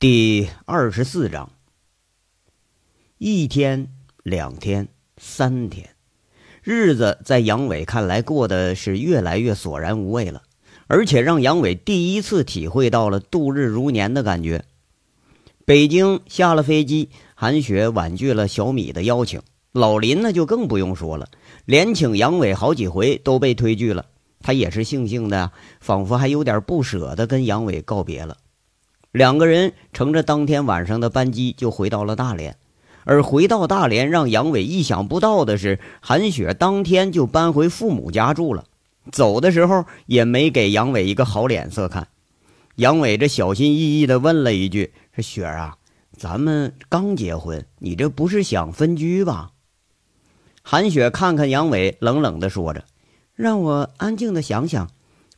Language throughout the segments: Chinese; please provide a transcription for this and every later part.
第二十四章。一天、两天、三天，日子在杨伟看来过得是越来越索然无味了，而且让杨伟第一次体会到了度日如年的感觉。北京下了飞机，韩雪婉拒了小米的邀请，老林呢就更不用说了，连请杨伟好几回都被推拒了。他也是悻悻的，仿佛还有点不舍得跟杨伟告别了。两个人乘着当天晚上的班机就回到了大连，而回到大连让杨伟意想不到的是，韩雪当天就搬回父母家住了。走的时候也没给杨伟一个好脸色看。杨伟这小心翼翼地问了一句：“说雪儿啊，咱们刚结婚，你这不是想分居吧？”韩雪看看杨伟，冷冷地说着：“让我安静地想想，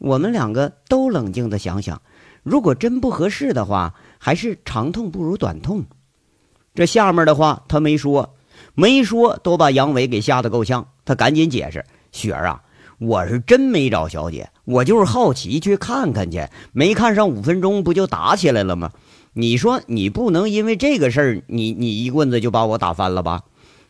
我们两个都冷静地想想。”如果真不合适的话，还是长痛不如短痛。这下面的话他没说，没说都把杨伟给吓得够呛。他赶紧解释：“雪儿啊，我是真没找小姐，我就是好奇去看看去。没看上五分钟，不就打起来了吗？你说你不能因为这个事儿，你你一棍子就把我打翻了吧？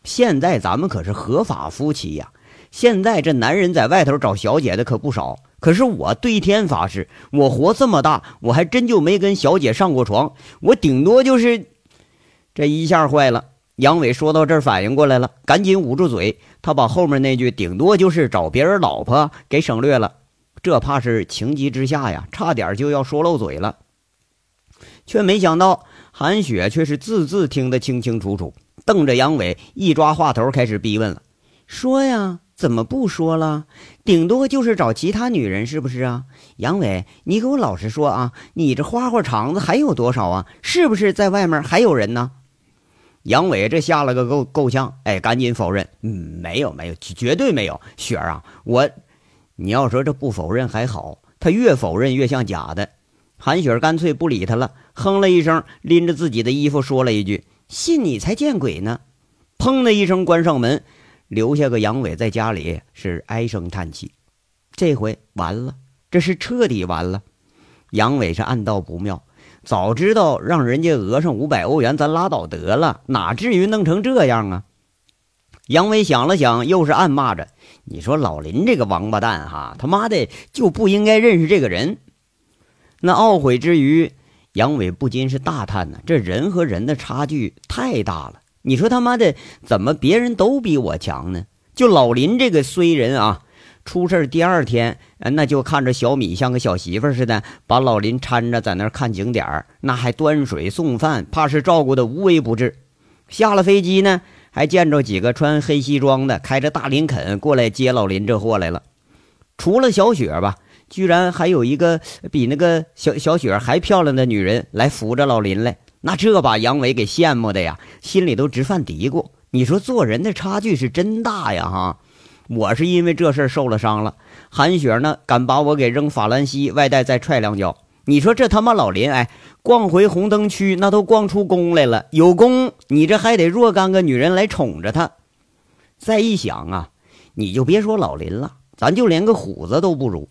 现在咱们可是合法夫妻呀。现在这男人在外头找小姐的可不少。”可是我对天发誓，我活这么大，我还真就没跟小姐上过床。我顶多就是这一下坏了。杨伟说到这儿反应过来了，赶紧捂住嘴。他把后面那句“顶多就是找别人老婆”给省略了。这怕是情急之下呀，差点就要说漏嘴了。却没想到韩雪却是字字听得清清楚楚，瞪着杨伟，一抓话头开始逼问了：“说呀。”怎么不说了？顶多就是找其他女人，是不是啊？杨伟，你给我老实说啊！你这花花肠子还有多少啊？是不是在外面还有人呢？杨伟这吓了个够够呛，哎，赶紧否认，没有没有，绝对没有。雪儿啊，我，你要说这不否认还好，他越否认越像假的。韩雪干脆不理他了，哼了一声，拎着自己的衣服说了一句：“信你才见鬼呢！”砰的一声关上门。留下个杨伟在家里是唉声叹气，这回完了，这是彻底完了。杨伟是暗道不妙，早知道让人家讹上五百欧元，咱拉倒得了，哪至于弄成这样啊？杨伟想了想，又是暗骂着：“你说老林这个王八蛋，哈，他妈的就不应该认识这个人。”那懊悔之余，杨伟不禁是大叹呢：这人和人的差距太大了。你说他妈的怎么别人都比我强呢？就老林这个衰人啊，出事第二天，那就看着小米像个小媳妇似的，把老林搀着在那儿看景点那还端水送饭，怕是照顾的无微不至。下了飞机呢，还见着几个穿黑西装的，开着大林肯过来接老林这货来了。除了小雪吧，居然还有一个比那个小小雪还漂亮的女人来扶着老林来。那这把杨伟给羡慕的呀，心里都直犯嘀咕。你说做人的差距是真大呀，哈！我是因为这事受了伤了，韩雪呢敢把我给扔法兰西外带再踹两脚。你说这他妈老林，哎，逛回红灯区那都逛出功来了。有功，你这还得若干个女人来宠着他。再一想啊，你就别说老林了，咱就连个虎子都不如。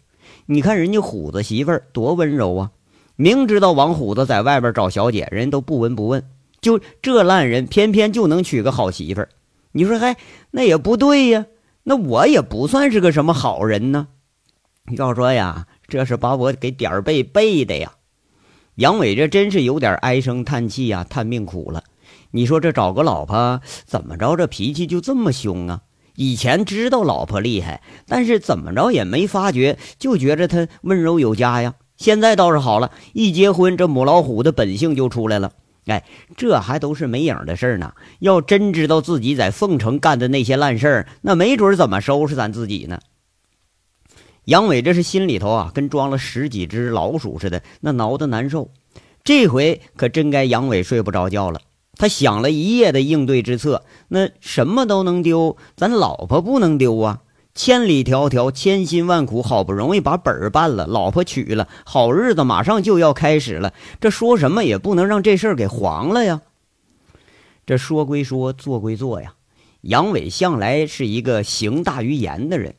你看人家虎子媳妇儿多温柔啊！明知道王虎子在外边找小姐，人都不闻不问，就这烂人，偏偏就能娶个好媳妇儿。你说，嗨，那也不对呀。那我也不算是个什么好人呢。要说呀，这是把我给点儿背背的呀。杨伟这真是有点唉声叹气呀，叹命苦了。你说这找个老婆怎么着？这脾气就这么凶啊？以前知道老婆厉害，但是怎么着也没发觉，就觉着她温柔有加呀。现在倒是好了，一结婚，这母老虎的本性就出来了。哎，这还都是没影的事儿呢。要真知道自己在凤城干的那些烂事儿，那没准怎么收拾咱自己呢？杨伟这是心里头啊，跟装了十几只老鼠似的，那挠得难受。这回可真该杨伟睡不着觉了。他想了一夜的应对之策，那什么都能丢，咱老婆不能丢啊。千里迢迢，千辛万苦，好不容易把本儿办了，老婆娶了，好日子马上就要开始了。这说什么也不能让这事儿给黄了呀。这说归说，做归做呀。杨伟向来是一个行大于言的人，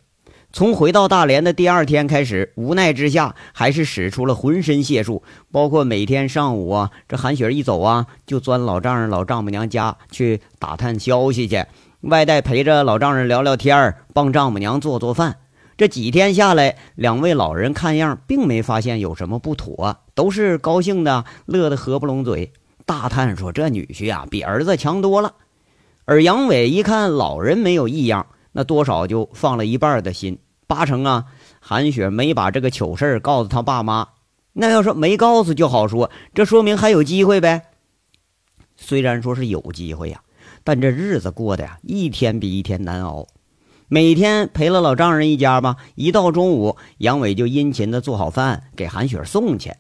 从回到大连的第二天开始，无奈之下，还是使出了浑身解数，包括每天上午啊，这韩雪一走啊，就钻老丈人、老丈母娘家去打探消息去，外带陪着老丈人聊聊天帮丈母娘做做饭。这几天下来，两位老人看样并没发现有什么不妥，都是高兴的，乐得合不拢嘴，大叹说：“这女婿啊，比儿子强多了。”而杨伟一看老人没有异样。那多少就放了一半的心，八成啊，韩雪没把这个糗事告诉他爸妈。那要说没告诉就好说，这说明还有机会呗。虽然说是有机会呀，但这日子过得呀，一天比一天难熬。每天陪了老丈人一家吧，一到中午，杨伟就殷勤的做好饭给韩雪送去。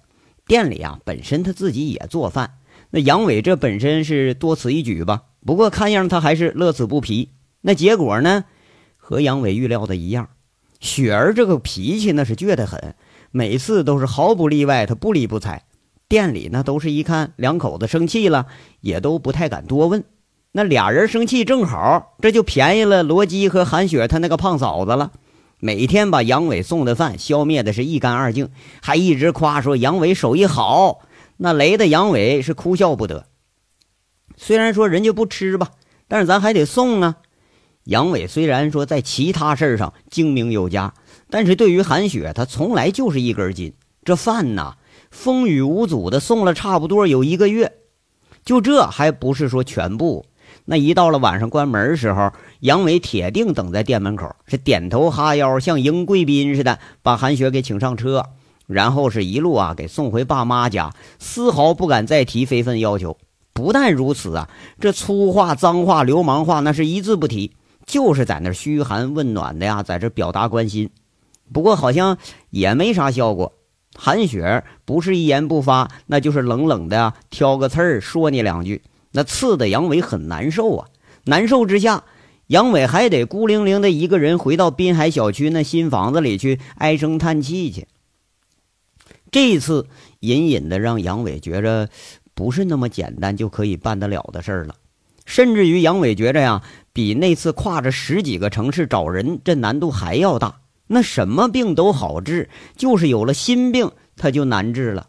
店里啊，本身他自己也做饭，那杨伟这本身是多此一举吧。不过看样他还是乐此不疲。那结果呢？和杨伟预料的一样，雪儿这个脾气那是倔得很，每次都是毫不例外，他不理不睬。店里呢都是一看两口子生气了，也都不太敢多问。那俩人生气正好，这就便宜了罗基和韩雪他那个胖嫂子了。每天把杨伟送的饭消灭的是一干二净，还一直夸说杨伟手艺好，那雷的杨伟是哭笑不得。虽然说人家不吃吧，但是咱还得送啊。杨伟虽然说在其他事儿上精明有加，但是对于韩雪，他从来就是一根筋。这饭呐，风雨无阻的送了差不多有一个月，就这还不是说全部。那一到了晚上关门时候，杨伟铁定等在店门口，是点头哈腰，像迎贵宾似的，把韩雪给请上车，然后是一路啊给送回爸妈家，丝毫不敢再提非分要求。不但如此啊，这粗话、脏话、流氓话，那是一字不提。就是在那嘘寒问暖的呀，在这表达关心，不过好像也没啥效果。韩雪不是一言不发，那就是冷冷的，挑个刺儿说你两句，那刺的杨伟很难受啊。难受之下，杨伟还得孤零零的一个人回到滨海小区那新房子里去唉声叹气去。这次隐隐的让杨伟觉着不是那么简单就可以办得了的事儿了，甚至于杨伟觉着呀。比那次跨着十几个城市找人，这难度还要大。那什么病都好治，就是有了心病，他就难治了。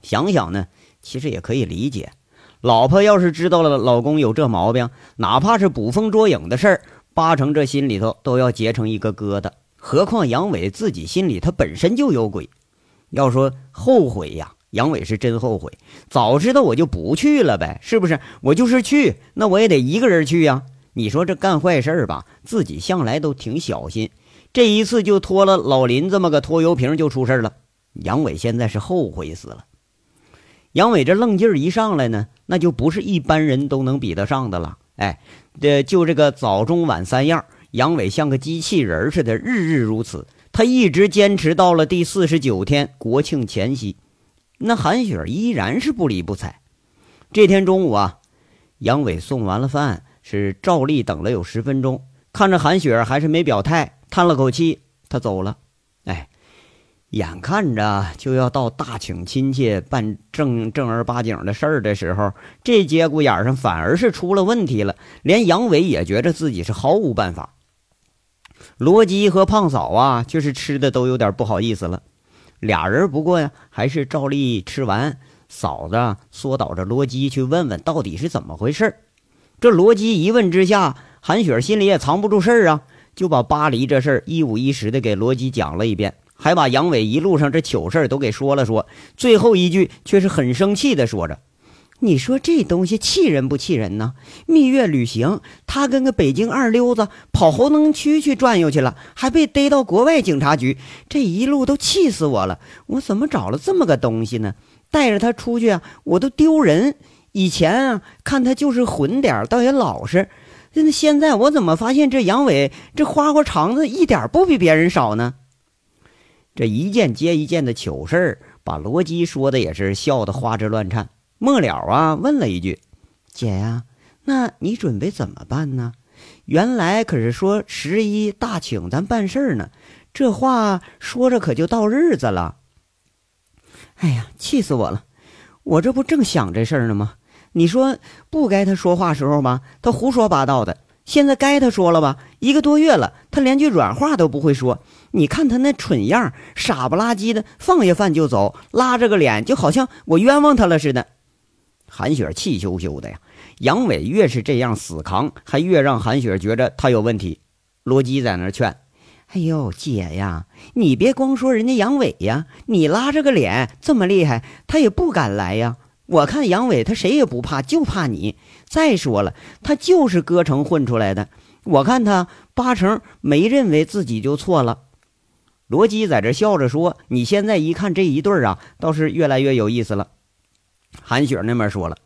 想想呢，其实也可以理解。老婆要是知道了老公有这毛病，哪怕是捕风捉影的事儿，八成这心里头都要结成一个疙瘩。何况杨伟自己心里他本身就有鬼，要说后悔呀。杨伟是真后悔，早知道我就不去了呗，是不是？我就是去，那我也得一个人去呀。你说这干坏事吧，自己向来都挺小心，这一次就拖了老林这么个拖油瓶就出事了。杨伟现在是后悔死了。杨伟这愣劲儿一上来呢，那就不是一般人都能比得上的了。哎，这就这个早中晚三样，杨伟像个机器人似的，日日如此。他一直坚持到了第四十九天国庆前夕。那韩雪依然是不理不睬。这天中午啊，杨伟送完了饭，是照例等了有十分钟，看着韩雪还是没表态，叹了口气，他走了。哎，眼看着就要到大请亲戚办正正儿八经的事儿的时候，这节骨眼上反而是出了问题了。连杨伟也觉着自己是毫无办法。罗基和胖嫂啊，就是吃的都有点不好意思了。俩人不过呀，还是照例吃完。嫂子缩导着罗基去问问到底是怎么回事这罗基一问之下，韩雪心里也藏不住事儿啊，就把巴黎这事儿一五一十的给罗基讲了一遍，还把杨伟一路上这糗事都给说了说。最后一句却是很生气的说着。你说这东西气人不气人呢？蜜月旅行，他跟个北京二流子跑侯能区去转悠去了，还被逮到国外警察局，这一路都气死我了！我怎么找了这么个东西呢？带着他出去啊，我都丢人。以前啊，看他就是混点倒也老实。那现在我怎么发现这杨伟这花花肠子一点不比别人少呢？这一件接一件的糗事儿，把罗辑说的也是笑得花枝乱颤。末了啊，问了一句：“姐呀，那你准备怎么办呢？原来可是说十一大请咱办事儿呢，这话说着可就到日子了。哎呀，气死我了！我这不正想这事儿呢吗？你说不该他说话时候吧，他胡说八道的；现在该他说了吧？一个多月了，他连句软话都不会说。你看他那蠢样，傻不拉几的，放下饭就走，拉着个脸，就好像我冤枉他了似的。韩雪气羞羞的呀。杨伟越是这样死扛，还越让韩雪觉着他有问题。罗基在那劝：“哎呦，姐呀，你别光说人家杨伟呀，你拉着个脸这么厉害，他也不敢来呀。我看杨伟他谁也不怕，就怕你。再说了，他就是歌城混出来的，我看他八成没认为自己就错了。”罗基在这笑着说：“你现在一看这一对儿啊，倒是越来越有意思了。”韩雪那边说了：“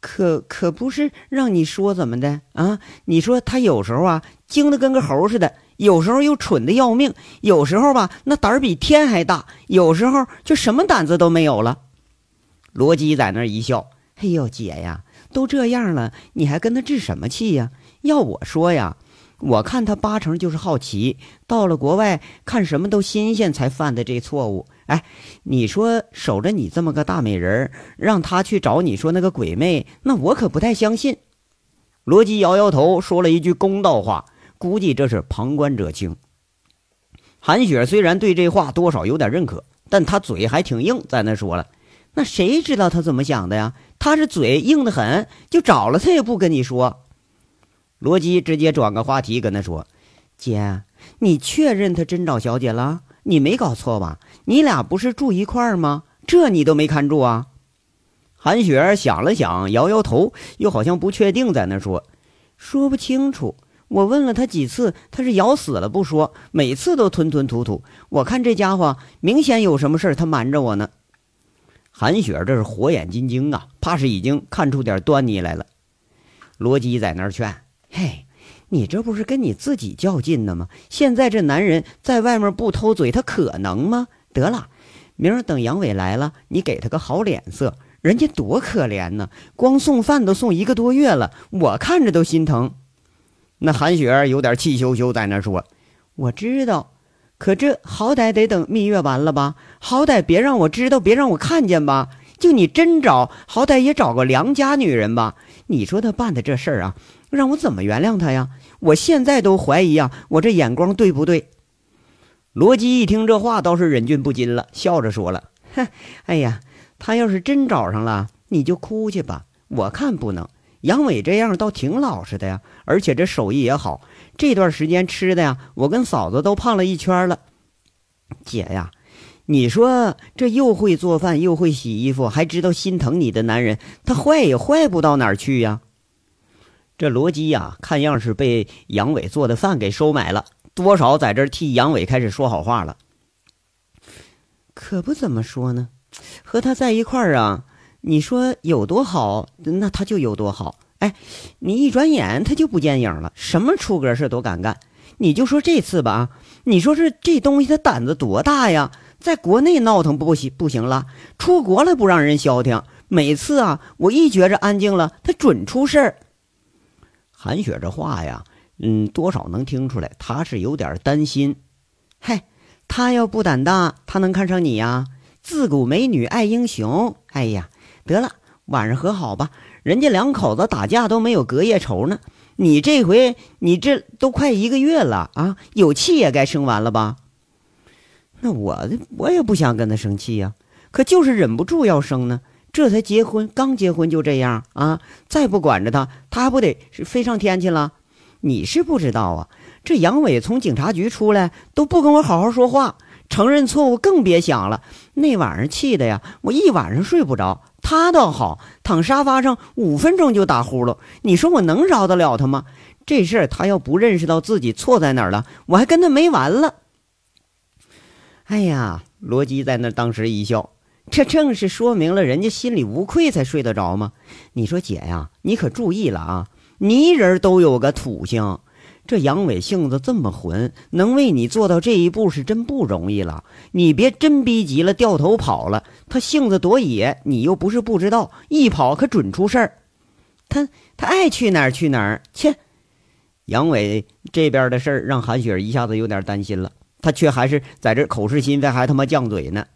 可可不是让你说怎么的啊？你说他有时候啊，精的跟个猴似的；有时候又蠢的要命；有时候吧，那胆儿比天还大；有时候就什么胆子都没有了。”罗基在那一笑：“哎呦，姐呀，都这样了，你还跟他置什么气呀？要我说呀。”我看他八成就是好奇，到了国外看什么都新鲜才犯的这错误。哎，你说守着你这么个大美人，让他去找你说那个鬼魅，那我可不太相信。罗辑摇摇头，说了一句公道话，估计这是旁观者清。韩雪虽然对这话多少有点认可，但他嘴还挺硬，在那说了：“那谁知道他怎么想的呀？他是嘴硬的很，就找了他也不跟你说。”罗辑直接转个话题跟他说：“姐，你确认他真找小姐了？你没搞错吧？你俩不是住一块儿吗？这你都没看住啊？”韩雪想了想，摇摇头，又好像不确定，在那说：“说不清楚。我问了他几次，他是咬死了不说，每次都吞吞吐吐。我看这家伙明显有什么事儿，他瞒着我呢。”韩雪这是火眼金睛啊，怕是已经看出点端倪来了。罗辑在那儿劝。嘿，你这不是跟你自己较劲呢吗？现在这男人在外面不偷嘴，他可能吗？得了，明儿等杨伟来了，你给他个好脸色。人家多可怜呢，光送饭都送一个多月了，我看着都心疼。那韩雪有点气羞羞，在那说：“我知道，可这好歹得等蜜月完了吧？好歹别让我知道，别让我看见吧？就你真找，好歹也找个良家女人吧？你说他办的这事儿啊？”让我怎么原谅他呀？我现在都怀疑呀，我这眼光对不对？罗辑一听这话，倒是忍俊不禁了，笑着说了：“哼，哎呀，他要是真找上了，你就哭去吧。我看不能。杨伟这样倒挺老实的呀，而且这手艺也好。这段时间吃的呀，我跟嫂子都胖了一圈了。姐呀，你说这又会做饭又会洗衣服，还知道心疼你的男人，他坏也坏不到哪儿去呀。”这罗基呀，看样是被杨伟做的饭给收买了，多少在这替杨伟开始说好话了。可不怎么说呢，和他在一块儿啊，你说有多好，那他就有多好。哎，你一转眼他就不见影了，什么出格事都敢干。你就说这次吧，你说这这东西他胆子多大呀？在国内闹腾不行不行了，出国了不让人消停。每次啊，我一觉着安静了，他准出事儿。韩雪这话呀，嗯，多少能听出来，他是有点担心。嗨，他要不胆大，他能看上你呀？自古美女爱英雄。哎呀，得了，晚上和好吧。人家两口子打架都没有隔夜仇呢。你这回，你这都快一个月了啊，有气也该生完了吧？那我我也不想跟他生气呀，可就是忍不住要生呢。这才结婚，刚结婚就这样啊！再不管着他，他还不得飞上天去了？你是不知道啊，这杨伟从警察局出来都不跟我好好说话，承认错误更别想了。那晚上气的呀，我一晚上睡不着。他倒好，躺沙发上五分钟就打呼噜。你说我能饶得了他吗？这事儿他要不认识到自己错在哪儿了，我还跟他没完了。哎呀，罗辑在那当时一笑。这正是说明了人家心里无愧才睡得着吗？你说姐呀，你可注意了啊！泥人都有个土性，这杨伟性子这么混，能为你做到这一步是真不容易了。你别真逼急了掉头跑了，他性子多野，你又不是不知道，一跑可准出事儿。他他爱去哪儿去哪儿，切！杨伟这边的事儿让韩雪一下子有点担心了，他却还是在这口是心非，还他妈犟嘴呢。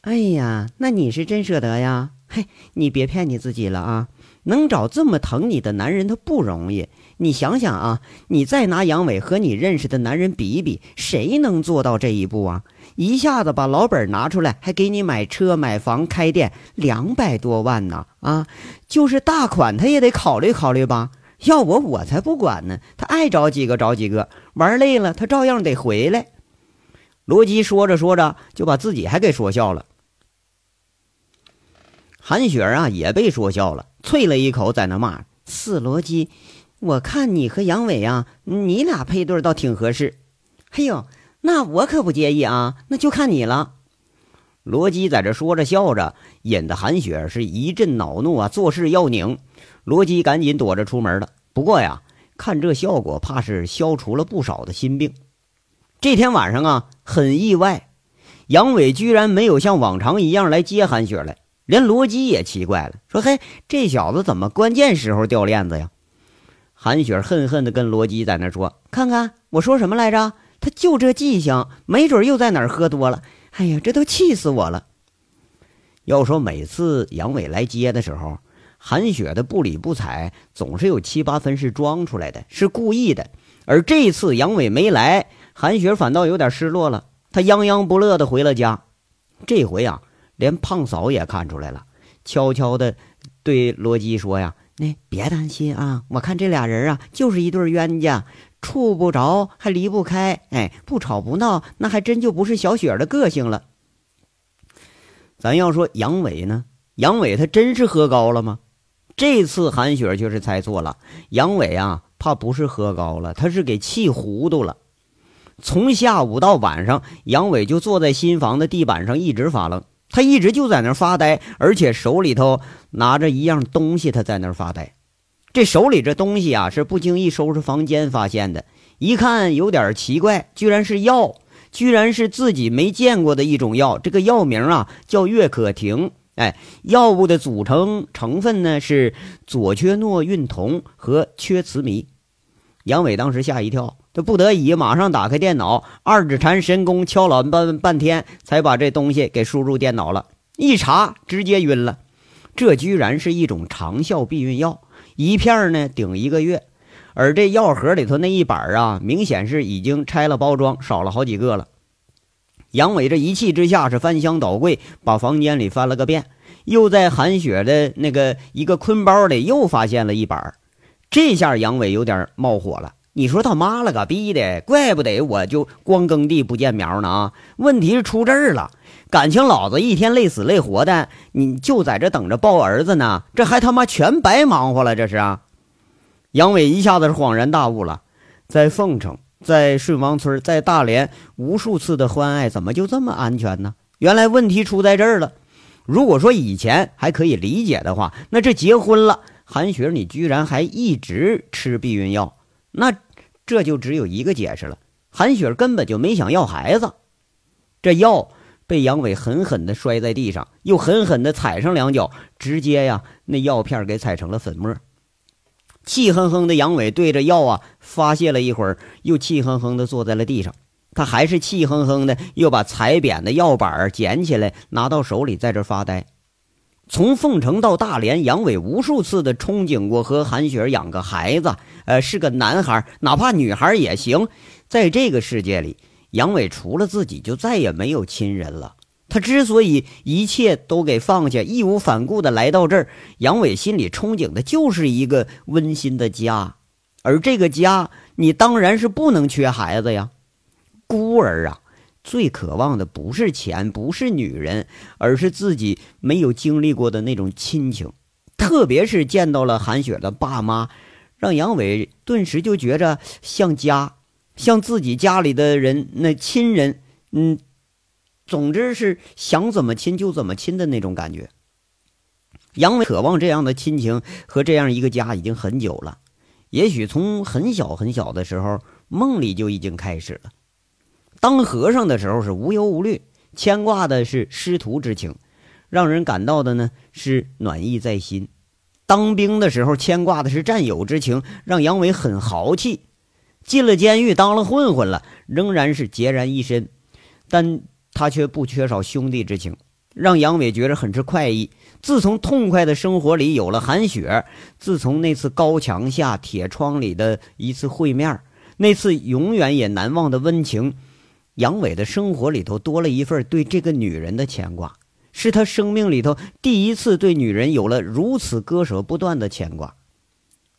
哎呀，那你是真舍得呀？嘿，你别骗你自己了啊！能找这么疼你的男人，他不容易。你想想啊，你再拿杨伟和你认识的男人比比，谁能做到这一步啊？一下子把老本拿出来，还给你买车、买房、开店，两百多万呢！啊，就是大款他也得考虑考虑吧。要我，我才不管呢。他爱找几个找几个，玩累了他照样得回来。罗辑说着说着，就把自己还给说笑了。韩雪啊，也被说笑了，啐了一口，在那骂：“死罗基！我看你和杨伟啊，你俩配对倒挺合适。哎呦，那我可不介意啊，那就看你了。”罗基在这说着笑着，引得韩雪是一阵恼怒啊，做事要拧。罗基赶紧躲着出门了。不过呀，看这效果，怕是消除了不少的心病。这天晚上啊，很意外，杨伟居然没有像往常一样来接韩雪来。连罗辑也奇怪了，说：“嘿，这小子怎么关键时候掉链子呀？”韩雪恨恨地跟罗辑在那说：“看看我说什么来着？他就这记性，没准又在哪儿喝多了。哎呀，这都气死我了！”要说每次杨伟来接的时候，韩雪的不理不睬，总是有七八分是装出来的，是故意的。而这次杨伟没来，韩雪反倒有点失落了，她泱泱不乐地回了家。这回啊。连胖嫂也看出来了，悄悄的对罗辑说：“呀，那别担心啊，我看这俩人啊，就是一对冤家，处不着还离不开。哎，不吵不闹，那还真就不是小雪的个性了。咱要说杨伟呢，杨伟他真是喝高了吗？这次韩雪却是猜错了，杨伟啊，怕不是喝高了，他是给气糊涂了。从下午到晚上，杨伟就坐在新房的地板上，一直发愣。”他一直就在那儿发呆，而且手里头拿着一样东西，他在那儿发呆。这手里这东西啊，是不经意收拾房间发现的，一看有点奇怪，居然是药，居然是自己没见过的一种药。这个药名啊叫月可婷。哎，药物的组成成分呢是左缺诺孕酮和缺雌醚。杨伟当时吓一跳。他不得已，马上打开电脑，二指禅神功敲了半半天，才把这东西给输入电脑了。一查，直接晕了。这居然是一种长效避孕药，一片呢顶一个月。而这药盒里头那一板啊，明显是已经拆了包装，少了好几个了。杨伟这一气之下是翻箱倒柜，把房间里翻了个遍，又在韩雪的那个一个坤包里又发现了一板。这下杨伟有点冒火了。你说他妈了个逼的，怪不得我就光耕地不见苗呢啊！问题是出这儿了，感情老子一天累死累活的，你就在这等着抱儿子呢，这还他妈全白忙活了，这是啊！杨伟一下子是恍然大悟了，在凤城，在顺王村，在大连，无数次的欢爱，怎么就这么安全呢？原来问题出在这儿了。如果说以前还可以理解的话，那这结婚了，韩雪你居然还一直吃避孕药。那这就只有一个解释了，韩雪根本就没想要孩子。这药被杨伟狠狠地摔在地上，又狠狠地踩上两脚，直接呀，那药片给踩成了粉末。气哼哼的杨伟对着药啊发泄了一会儿，又气哼哼地坐在了地上。他还是气哼哼的，又把踩扁的药板捡起来，拿到手里，在这发呆。从凤城到大连，杨伟无数次的憧憬过和韩雪养个孩子，呃，是个男孩，哪怕女孩也行。在这个世界里，杨伟除了自己就再也没有亲人了。他之所以一切都给放下，义无反顾的来到这儿，杨伟心里憧憬的就是一个温馨的家。而这个家，你当然是不能缺孩子呀，孤儿啊。最渴望的不是钱，不是女人，而是自己没有经历过的那种亲情。特别是见到了韩雪的爸妈，让杨伟顿时就觉着像家，像自己家里的人，那亲人，嗯，总之是想怎么亲就怎么亲的那种感觉。杨伟渴望这样的亲情和这样一个家已经很久了，也许从很小很小的时候，梦里就已经开始了。当和尚的时候是无忧无虑，牵挂的是师徒之情，让人感到的呢是暖意在心。当兵的时候牵挂的是战友之情，让杨伟很豪气。进了监狱当了混混了，仍然是孑然一身，但他却不缺少兄弟之情。让杨伟觉着很是快意。自从痛快的生活里有了韩雪，自从那次高墙下铁窗里的一次会面，那次永远也难忘的温情，杨伟的生活里头多了一份对这个女人的牵挂，是他生命里头第一次对女人有了如此割舍不断的牵挂。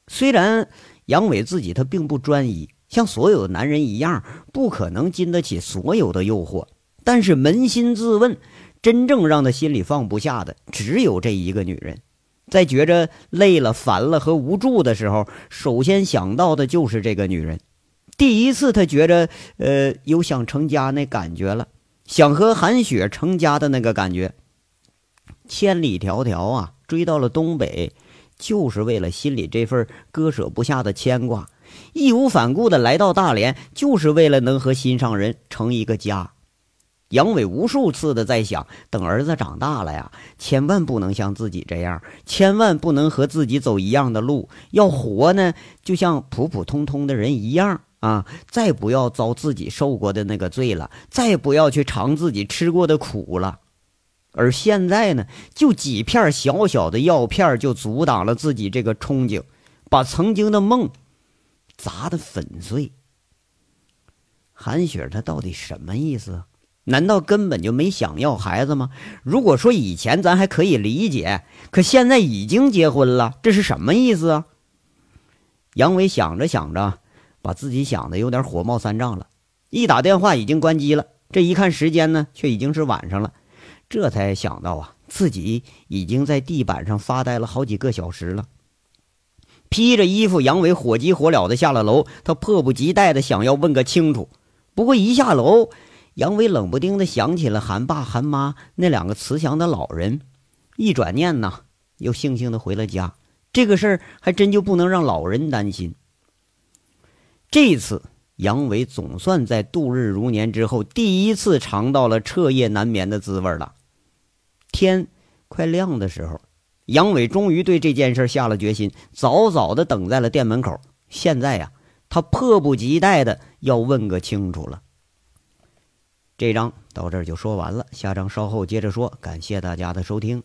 虽然杨伟自己他并不专一，像所有的男人一样，不可能经得起所有的诱惑，但是扪心自问。真正让他心里放不下的，只有这一个女人。在觉着累了、烦了和无助的时候，首先想到的就是这个女人。第一次，他觉着，呃，有想成家那感觉了，想和韩雪成家的那个感觉。千里迢迢啊，追到了东北，就是为了心里这份割舍不下的牵挂。义无反顾的来到大连，就是为了能和心上人成一个家。杨伟无数次的在想，等儿子长大了呀，千万不能像自己这样，千万不能和自己走一样的路。要活呢，就像普普通通的人一样啊！再不要遭自己受过的那个罪了，再不要去尝自己吃过的苦了。而现在呢，就几片小小的药片，就阻挡了自己这个憧憬，把曾经的梦砸得粉碎。韩雪，她到底什么意思？难道根本就没想要孩子吗？如果说以前咱还可以理解，可现在已经结婚了，这是什么意思啊？杨伟想着想着，把自己想的有点火冒三丈了。一打电话已经关机了，这一看时间呢，却已经是晚上了。这才想到啊，自己已经在地板上发呆了好几个小时了。披着衣服，杨伟火急火燎的下了楼，他迫不及待的想要问个清楚。不过一下楼。杨伟冷不丁的想起了韩爸韩妈那两个慈祥的老人，一转念呐，又悻悻的回了家。这个事儿还真就不能让老人担心。这次杨伟总算在度日如年之后，第一次尝到了彻夜难眠的滋味了。天快亮的时候，杨伟终于对这件事下了决心，早早的等在了店门口。现在呀，他迫不及待的要问个清楚了。这章到这儿就说完了，下章稍后接着说。感谢大家的收听。